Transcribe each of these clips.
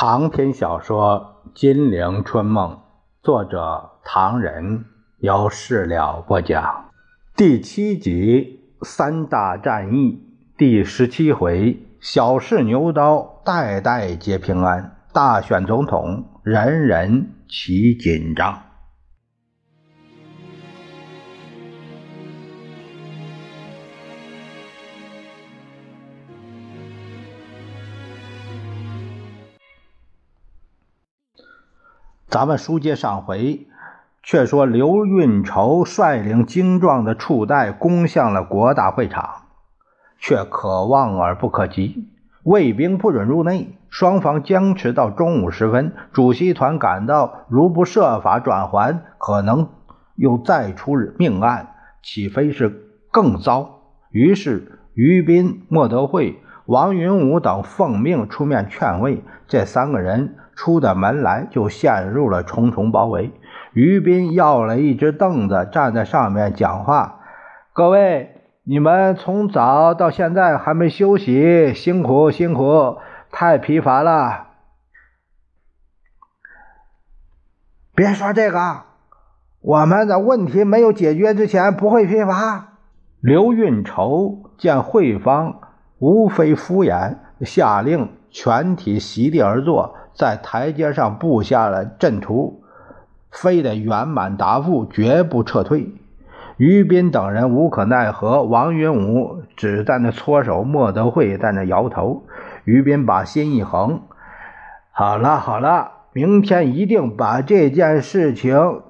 长篇小说《金陵春梦》，作者唐人，由事了播讲，第七集三大战役第十七回：小试牛刀，代代皆平安；大选总统，人人齐紧张。咱们书接上回，却说刘运筹率领精壮的处代攻向了国大会场，却可望而不可及。卫兵不准入内，双方僵持到中午时分。主席团感到，如不设法转还，可能又再出命案，岂非是更糟？于是，于斌、莫德惠、王云武等奉命出面劝慰这三个人。出的门来就陷入了重重包围。于斌要了一只凳子，站在上面讲话：“各位，你们从早到现在还没休息，辛苦辛苦，太疲乏了。别说这个，我们的问题没有解决之前不会疲乏。”刘运筹见会方无非敷衍，下令全体席地而坐。在台阶上布下了阵图，非得圆满答复，绝不撤退。于斌等人无可奈何，王云武只在那搓手，莫德惠在那摇头。于斌把心一横：“好了好了，明天一定把这件事情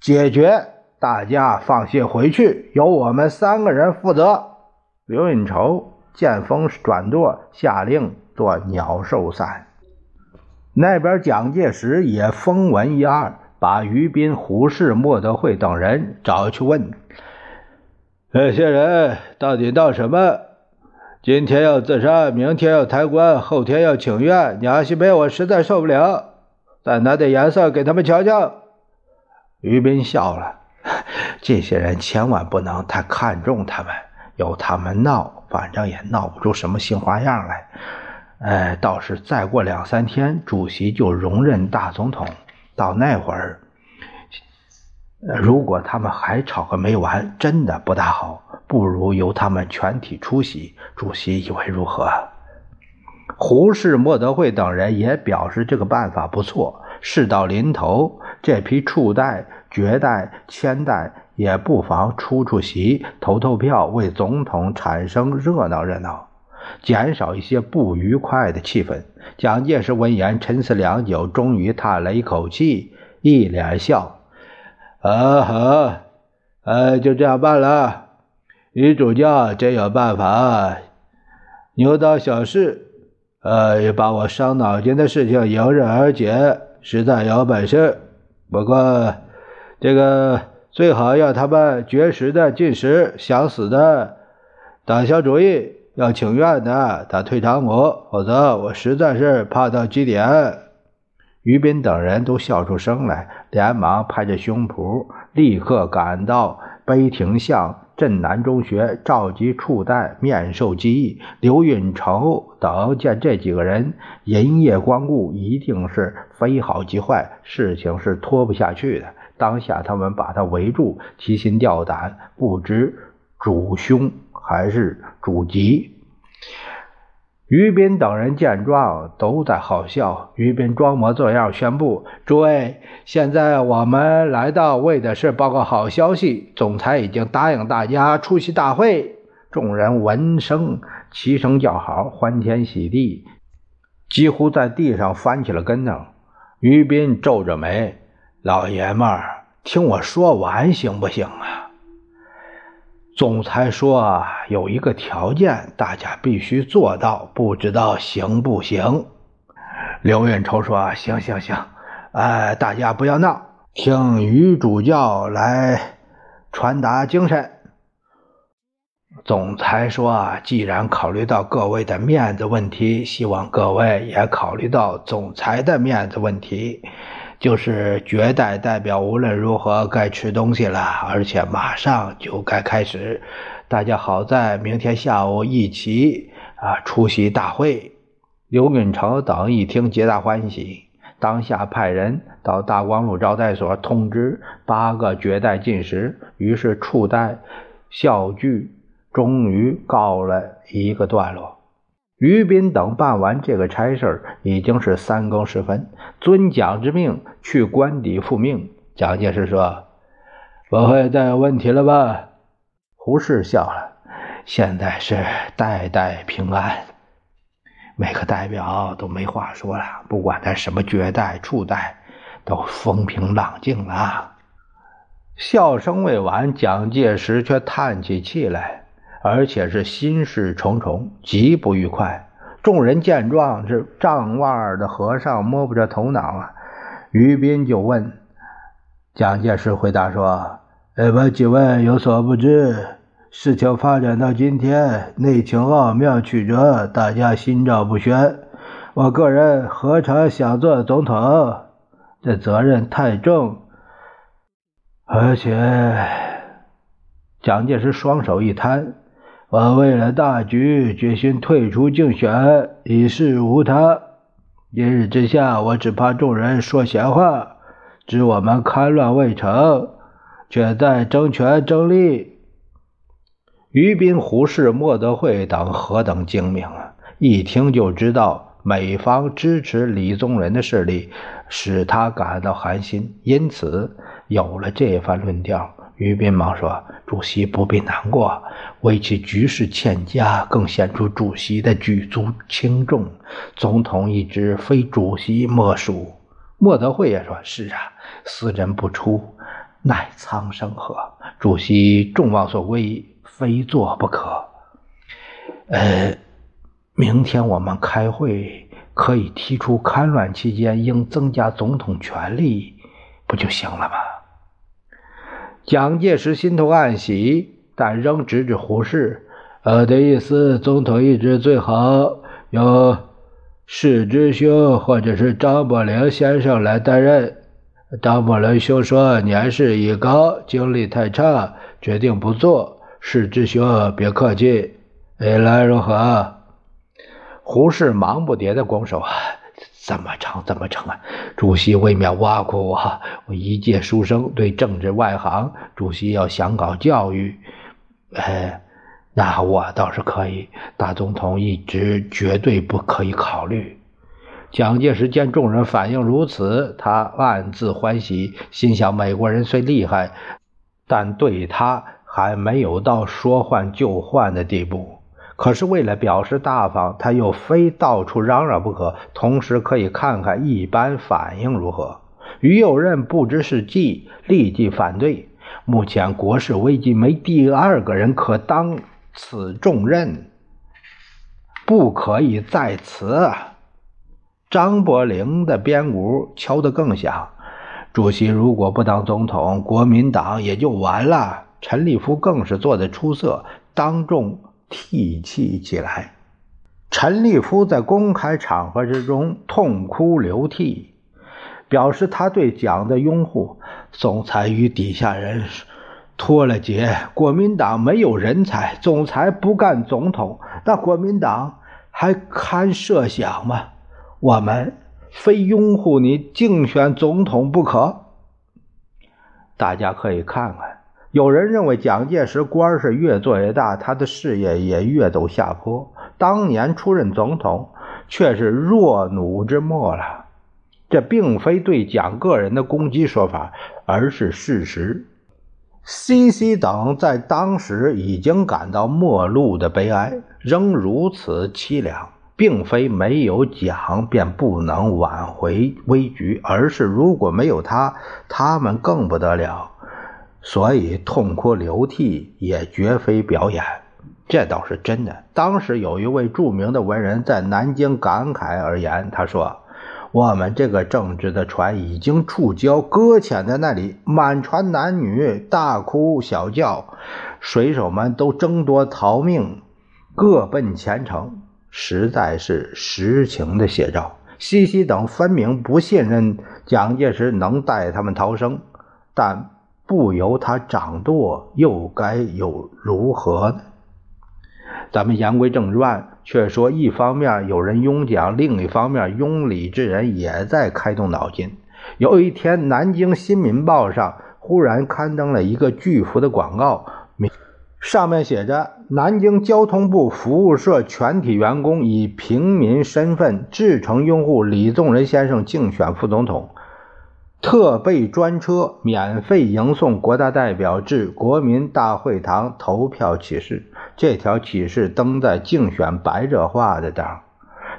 解决，大家放心回去，由我们三个人负责。”刘运筹见风转舵，下令做鸟兽散。那边蒋介石也风闻一二，把于斌、胡适、莫德惠等人找去问：“这些人到底闹什么？今天要自杀，明天要抬棺，后天要请愿。娘西北，我实在受不了，再拿点颜色给他们瞧瞧。”于斌笑了：“ 这些人千万不能太看重他们，由他们闹，反正也闹不出什么新花样来。”哎，倒是再过两三天，主席就荣任大总统。到那会儿，如果他们还吵个没完，真的不大好。不如由他们全体出席，主席以为如何？胡适、莫德惠等人也表示这个办法不错。事到临头，这批处代、绝代、千代也不妨出出席，投投票，为总统产生热闹热闹。减少一些不愉快的气氛。蒋介石闻言沉思良久，终于叹了一口气，一脸笑：“啊好，呃，就这样办了。女主教真有办法，牛刀小试，呃，也把我伤脑筋的事情迎刃而解，实在有本事。不过，这个最好要他们绝食的进食，想死的党小主义。”要请愿的，他退堂鼓，否则我实在是怕到极点。于斌等人都笑出声来，连忙拍着胸脯，立刻赶到碑亭巷镇南中学，召集处代面授机宜。刘运成等见这几个人银夜光顾，一定是非好即坏，事情是拖不下去的。当下他们把他围住，提心吊胆，不知主凶。还是主吉。于斌等人见状，都在好笑。于斌装模作样宣布：“诸位，现在我们来到，为的是报告好消息。总裁已经答应大家出席大会。”众人闻声齐声叫好，欢天喜地，几乎在地上翻起了跟头。于斌皱着眉：“老爷们儿，听我说完行不行啊？”总裁说：“有一个条件，大家必须做到，不知道行不行？”刘运筹说：“行行行，哎，大家不要闹，听于主教来传达精神。”总裁说：“既然考虑到各位的面子问题，希望各位也考虑到总裁的面子问题。”就是绝代代表，无论如何该吃东西了，而且马上就该开始。大家好在明天下午一起啊出席大会。刘运成等一听，皆大欢喜，当下派人到大光路招待所通知八个绝代进食。于是处代笑剧终于告了一个段落。于斌等办完这个差事已经是三更时分，遵蒋之命去官邸复命。蒋介石说：“不会再有问题了吧？”胡适笑了：“现在是代代平安。”每个代表都没话说了，不管他什么绝代、处代，都风平浪静了。笑声未完，蒋介石却叹起气来，而且是心事重重，极不愉快。众人见状，这丈腕的和尚摸不着头脑啊。于斌就问蒋介石，回答说：“呃，我几位有所不知。”事情发展到今天，内情奥妙曲折，大家心照不宣。我个人何尝想做总统？这责任太重，而且蒋介石双手一摊：“我为了大局，决心退出竞选，一事无他。今日之下，我只怕众人说闲话，指我们戡乱未成，却在争权争利。”于斌、胡适、莫德惠等何等精明啊！一听就知道美方支持李宗仁的势力，使他感到寒心，因此有了这番论调。于斌忙说：“主席不必难过，为其局势欠佳，更显出主席的举足轻重。总统一职非主席莫属。”莫德惠也说：“是啊，斯人不出，乃苍生何？主席众望所归。”非做不可。呃，明天我们开会可以提出，戡乱期间应增加总统权力，不就行了吗？蒋介石心头暗喜，但仍指指胡适：“呃的意思，总统一职最好由施之兄或者是张伯苓先生来担任。”张伯苓兄说：“年事已高，精力太差，决定不做。”是之兄，别客气，哎，来如何？胡适忙不迭的拱手，怎么成？怎么成啊？主席未免挖苦我，我一介书生，对政治外行，主席要想搞教育，哎，那我倒是可以。大总统一直绝对不可以考虑。蒋介石见众人反应如此，他暗自欢喜，心想：美国人虽厉害，但对他。还没有到说换就换的地步，可是为了表示大方，他又非到处嚷嚷不可。同时可以看看一般反应如何。于右任不知是计，立即反对。目前国事危机，没第二个人可当此重任，不可以在此。张伯苓的边鼓敲得更响。主席如果不当总统，国民党也就完了。陈立夫更是做得出色，当众涕泣起来。陈立夫在公开场合之中痛哭流涕，表示他对蒋的拥护。总裁与底下人脱了节，国民党没有人才，总裁不干总统，那国民党还堪设想吗？我们非拥护你竞选总统不可。大家可以看看。有人认为蒋介石官是越做越大，他的事业也越走下坡。当年出任总统，却是弱弩之末了。这并非对蒋个人的攻击说法，而是事实。CC 等在当时已经感到末路的悲哀，仍如此凄凉，并非没有蒋便不能挽回危局，而是如果没有他，他们更不得了。所以痛哭流涕也绝非表演，这倒是真的。当时有一位著名的文人在南京感慨而言，他说：“我们这个政治的船已经触礁，搁浅在那里，满船男女大哭小叫，水手们都争夺逃命，各奔前程，实在是实情的写照。西西等分明不信任蒋介石能带他们逃生，但。”不由他掌舵，又该有如何呢？咱们言归正传，却说一方面有人拥蒋，另一方面拥李之人也在开动脑筋。有一天，南京新民报上忽然刊登了一个巨幅的广告，上面写着：“南京交通部服务社全体员工以平民身份至诚拥护李宗仁先生竞选副总统。”特备专车免费迎送国大代表至国民大会堂投票启事。这条启事登在竞选白热化的档，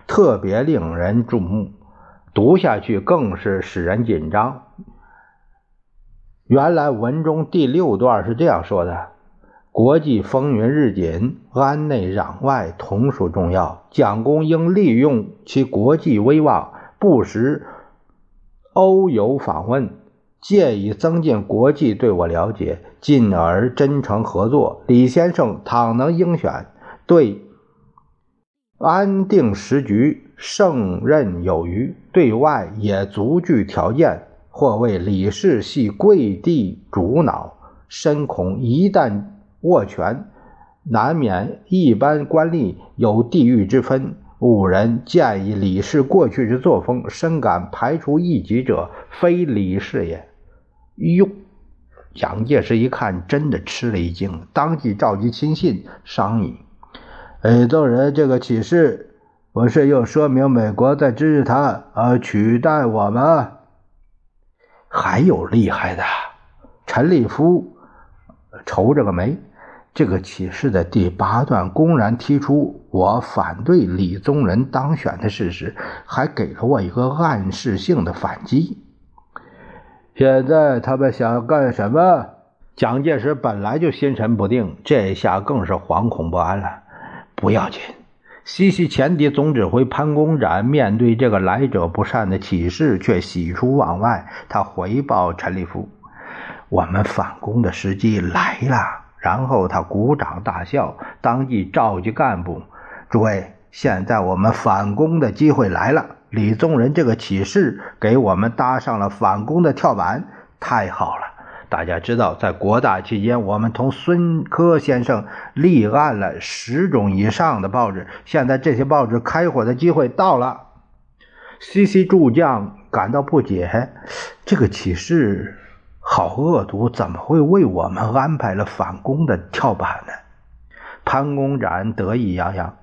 特别令人注目。读下去更是使人紧张。原来文中第六段是这样说的：“国际风云日紧，安内攘外同属重要。蒋公应利用其国际威望，不时。”欧游访问，借以增进国际对我了解，进而真诚合作。李先生倘能应选，对安定时局胜任有余，对外也足具条件。或谓李氏系贵地主脑，深恐一旦握权，难免一般官吏有地域之分。五人见以李氏过去之作风，深感排除异己者非李氏也。哟，蒋介石一看，真的吃了一惊，当即召集亲信商议。哎，众人，这个启事不是又说明美国在支持他，而取代我们？还有厉害的，陈立夫愁着个眉。这个启示的第八段公然提出我反对李宗仁当选的事实，还给了我一个暗示性的反击。现在他们想干什么？蒋介石本来就心神不定，这下更是惶恐不安了。不要紧，西西前敌总指挥潘公展面对这个来者不善的启示，却喜出望外。他回报陈立夫：“我们反攻的时机来了。”然后他鼓掌大笑，当即召集干部：“诸位，现在我们反攻的机会来了！李宗仁这个启事给我们搭上了反攻的跳板，太好了！大家知道，在国大期间，我们同孙科先生立案了十种以上的报纸，现在这些报纸开火的机会到了。” C.C. 助将感到不解，这个启示。好恶毒，怎么会为我们安排了反攻的跳板呢？潘公展得意洋洋：“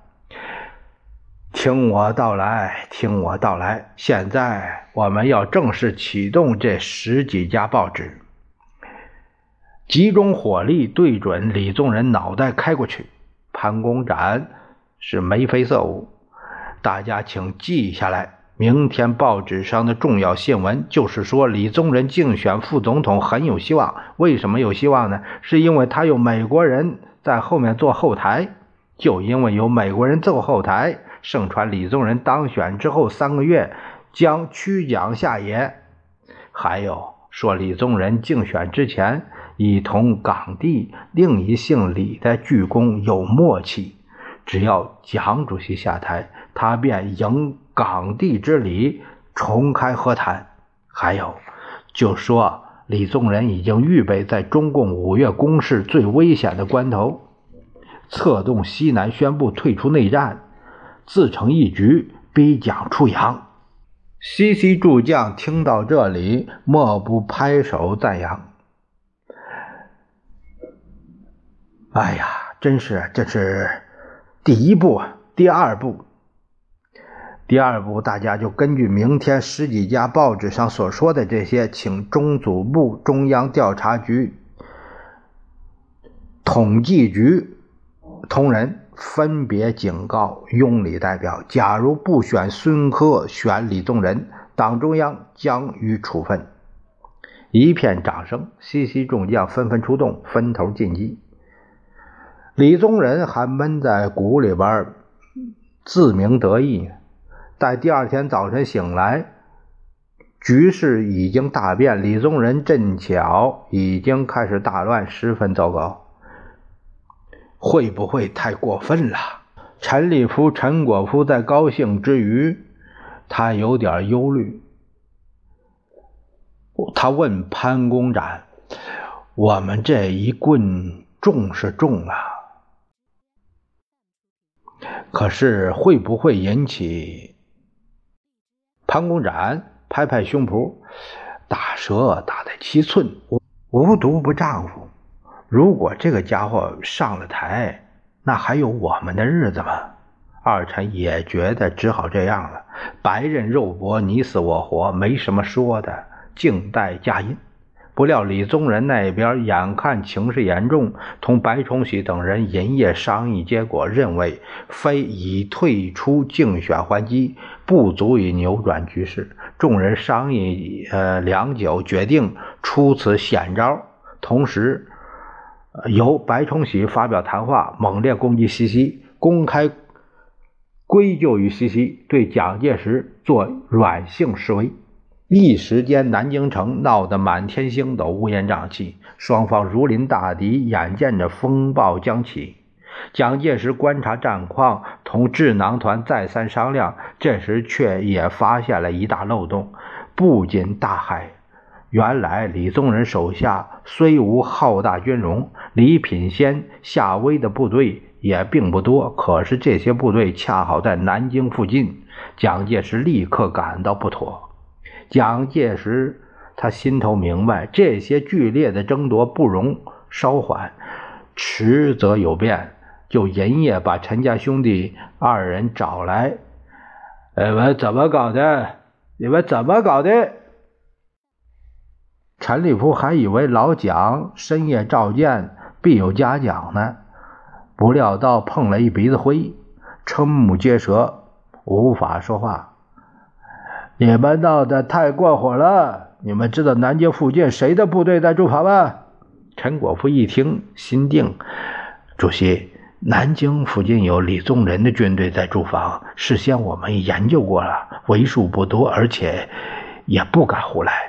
听我道来，听我道来。现在我们要正式启动这十几家报纸，集中火力对准李宗仁脑袋开过去。”潘公展是眉飞色舞，大家请记下来。明天报纸上的重要新闻就是说，李宗仁竞选副总统很有希望。为什么有希望呢？是因为他有美国人在后面做后台。就因为有美国人做后台，盛传李宗仁当选之后三个月将屈蒋下野。还有说，李宗仁竞选之前已同港地另一姓李的鞠躬有默契，只要蒋主席下台，他便迎。港地之礼，重开和谈。还有，就说李宗仁已经预备在中共五月攻势最危险的关头，策动西南宣布退出内战，自成一局，逼蒋出洋。西西诸将听到这里，莫不拍手赞扬。哎呀，真是这是第一步，第二步。第二步，大家就根据明天十几家报纸上所说的这些，请中组部、中央调查局、统计局同仁分别警告拥李代表：假如不选孙科，选李宗仁，党中央将予处分。一片掌声，西西众将纷纷出动，分头进击。李宗仁还闷在鼓里边，自鸣得意呢。待第二天早晨醒来，局势已经大变。李宗仁正巧已经开始大乱，十分糟糕。会不会太过分了？陈立夫、陈果夫在高兴之余，他有点忧虑。他问潘公展：“我们这一棍重是重啊？”可是会不会引起？潘公展拍拍胸脯，打蛇打在七寸，无毒不丈夫。如果这个家伙上了台，那还有我们的日子吗？二臣也觉得只好这样了。白刃肉搏，你死我活，没什么说的，静待佳音。不料李宗仁那边眼看情势严重，同白崇禧等人连夜商议，结果认为非已退出竞选还击，不足以扭转局势。众人商议呃良久，决定出此险招，同时由白崇禧发表谈话，猛烈攻击西西，公开归咎于西西，对蒋介石做软性示威。一时间，南京城闹得满天星斗、乌烟瘴气，双方如临大敌，眼见着风暴将起。蒋介石观察战况，同智囊团再三商量，这时却也发现了一大漏洞，不仅大骇。原来李宗仁手下虽无浩大军容，李品仙、夏威的部队也并不多，可是这些部队恰好在南京附近，蒋介石立刻感到不妥。蒋介石他心头明白，这些剧烈的争夺不容稍缓，迟则有变。就连夜把陈家兄弟二人找来，你们怎么搞的？你们怎么搞的？陈立夫还以为老蒋深夜召见必有嘉奖呢，不料到碰了一鼻子灰，瞠目结舌，无法说话。你们闹得太过火了！你们知道南京附近谁的部队在驻防吗？陈果夫一听，心定。主席，南京附近有李宗仁的军队在驻防，事先我们研究过了，为数不多，而且也不敢胡来。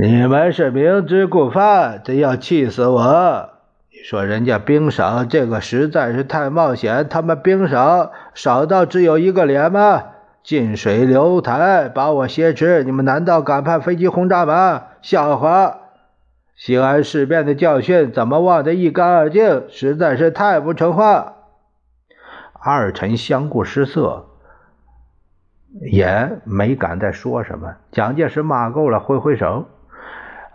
你们是明知故犯，真要气死我！你说人家兵少，这个实在是太冒险。他们兵少，少到只有一个连吗？近水楼台，把我挟持，你们难道敢派飞机轰炸吗？笑话！西安事变的教训怎么忘得一干二净？实在是太不成话。二臣相顾失色，也没敢再说什么。蒋介石骂够了，挥挥手：“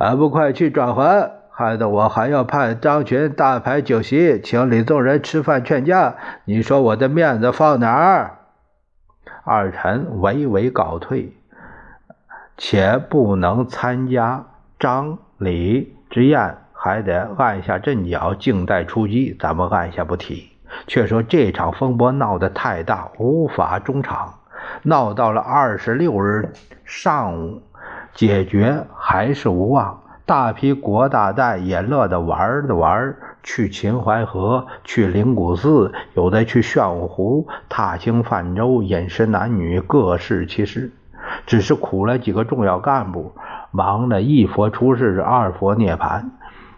还不快去转还！害得我还要派张群大排酒席，请李宗仁吃饭劝架。你说我的面子放哪儿？”二臣微微告退，且不能参加张李之宴，还得按下阵脚，静待出击。咱们按下不提。却说这场风波闹得太大，无法中场，闹到了二十六日上午，解决还是无望。大批国大代也乐得玩的玩。去秦淮河，去灵谷寺，有的去玄武湖，踏青泛舟，饮食男女，各适其事。只是苦了几个重要干部，忙着一佛出世，二佛涅槃，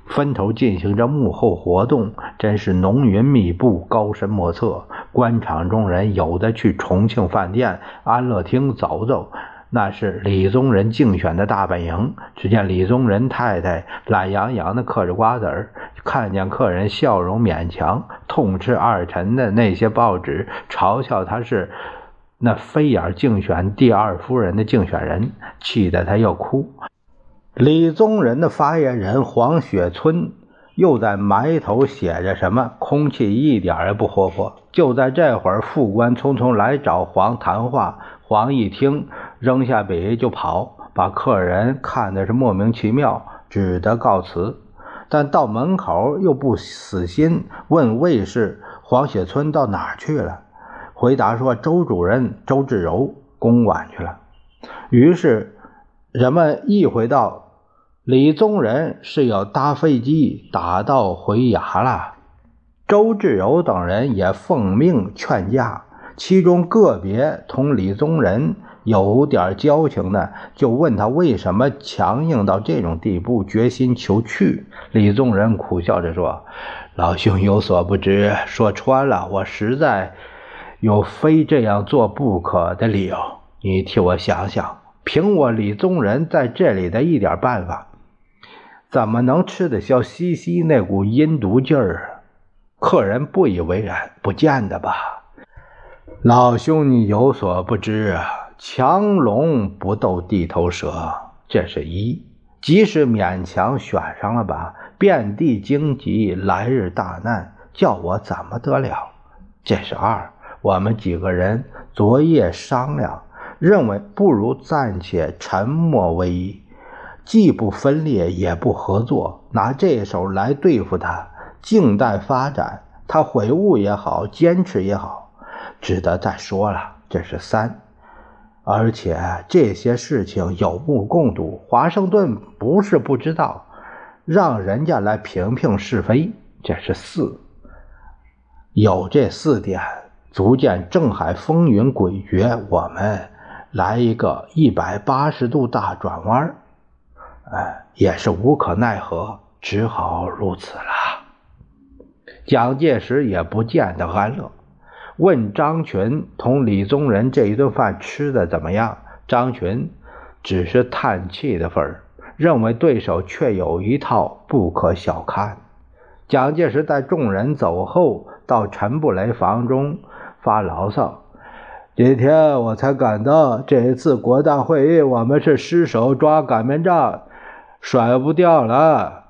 分头进行着幕后活动，真是浓云密布，高深莫测。官场中人有的去重庆饭店、安乐厅走走。那是李宗仁竞选的大本营。只见李宗仁太太懒洋洋地嗑着瓜子儿，看见客人笑容勉强，痛斥二臣的那些报纸，嘲笑他是那飞眼竞选第二夫人的竞选人，气得他要哭。李宗仁的发言人黄雪村又在埋头写着什么，空气一点也不活泼。就在这会儿，副官匆匆来找黄谈话。黄一听，扔下笔就跑，把客人看的是莫名其妙，只得告辞。但到门口又不死心，问卫士黄雪村到哪去了。回答说：“周主任周志柔公馆去了。”于是人们意会到李宗仁是要搭飞机打道回衙了。周志柔等人也奉命劝架。其中个别同李宗仁有点交情的，就问他为什么强硬到这种地步，决心求去。李宗仁苦笑着说：“老兄有所不知，说穿了，我实在有非这样做不可的理由。你替我想想，凭我李宗仁在这里的一点办法，怎么能吃得消西西那股阴毒劲儿？”客人不以为然，不见得吧？老兄，你有所不知啊，强龙不斗地头蛇，这是一。即使勉强选上了吧，遍地荆棘，来日大难，叫我怎么得了？这是二。我们几个人昨夜商量，认为不如暂且沉默为宜，既不分裂，也不合作，拿这手来对付他，静待发展。他悔悟也好，坚持也好，值得再说了。这是三。而且这些事情有目共睹，华盛顿不是不知道，让人家来评评是非。这是四，有这四点，足见郑海风云诡谲。我们来一个一百八十度大转弯，哎，也是无可奈何，只好如此了。蒋介石也不见得安乐。问张群同李宗仁这一顿饭吃的怎么样？张群只是叹气的份儿，认为对手却有一套，不可小看。蒋介石在众人走后，到陈布雷房中发牢骚：“今天我才感到，这一次国大会议，我们是失手抓擀面杖，甩不掉了。”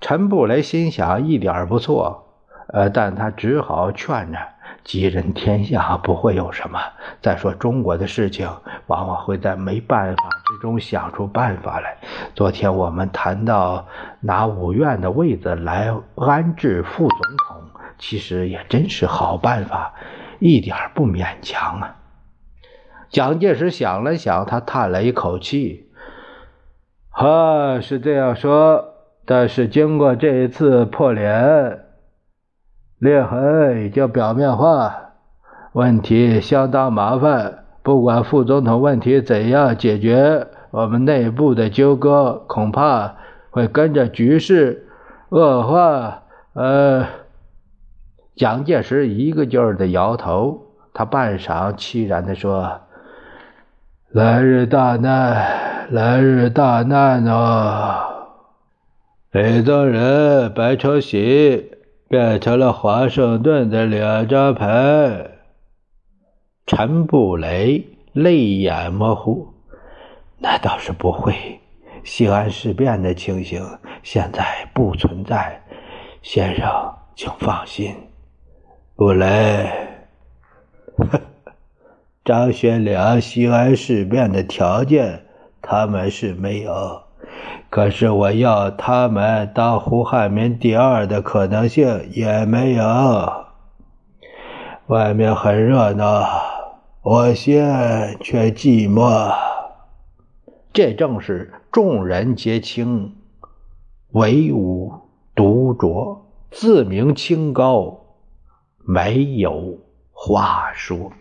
陈布雷心想：一点不错。呃，但他只好劝着：“吉人天下不会有什么。再说中国的事情，往往会在没办法之中想出办法来。昨天我们谈到拿五院的位子来安置副总统，其实也真是好办法，一点不勉强啊。”蒋介石想了想，他叹了一口气：“哈，是这样说，但是经过这一次破脸。”裂痕已经表面化，问题相当麻烦。不管副总统问题怎样解决，我们内部的纠葛恐怕会跟着局势恶化。呃，蒋介石一个劲儿的摇头，他半晌凄然的说：“来日大难，来日大难哦！”李宗仁、白崇禧。变成了华盛顿的两张牌。陈布雷泪眼模糊，那倒是不会。西安事变的情形现在不存在，先生，请放心。布雷，张学良西安事变的条件，他们是没有。可是我要他们当胡汉民第二的可能性也没有。外面很热闹，我心却寂寞。这正是众人皆清，唯吾独酌，自鸣清高，没有话说。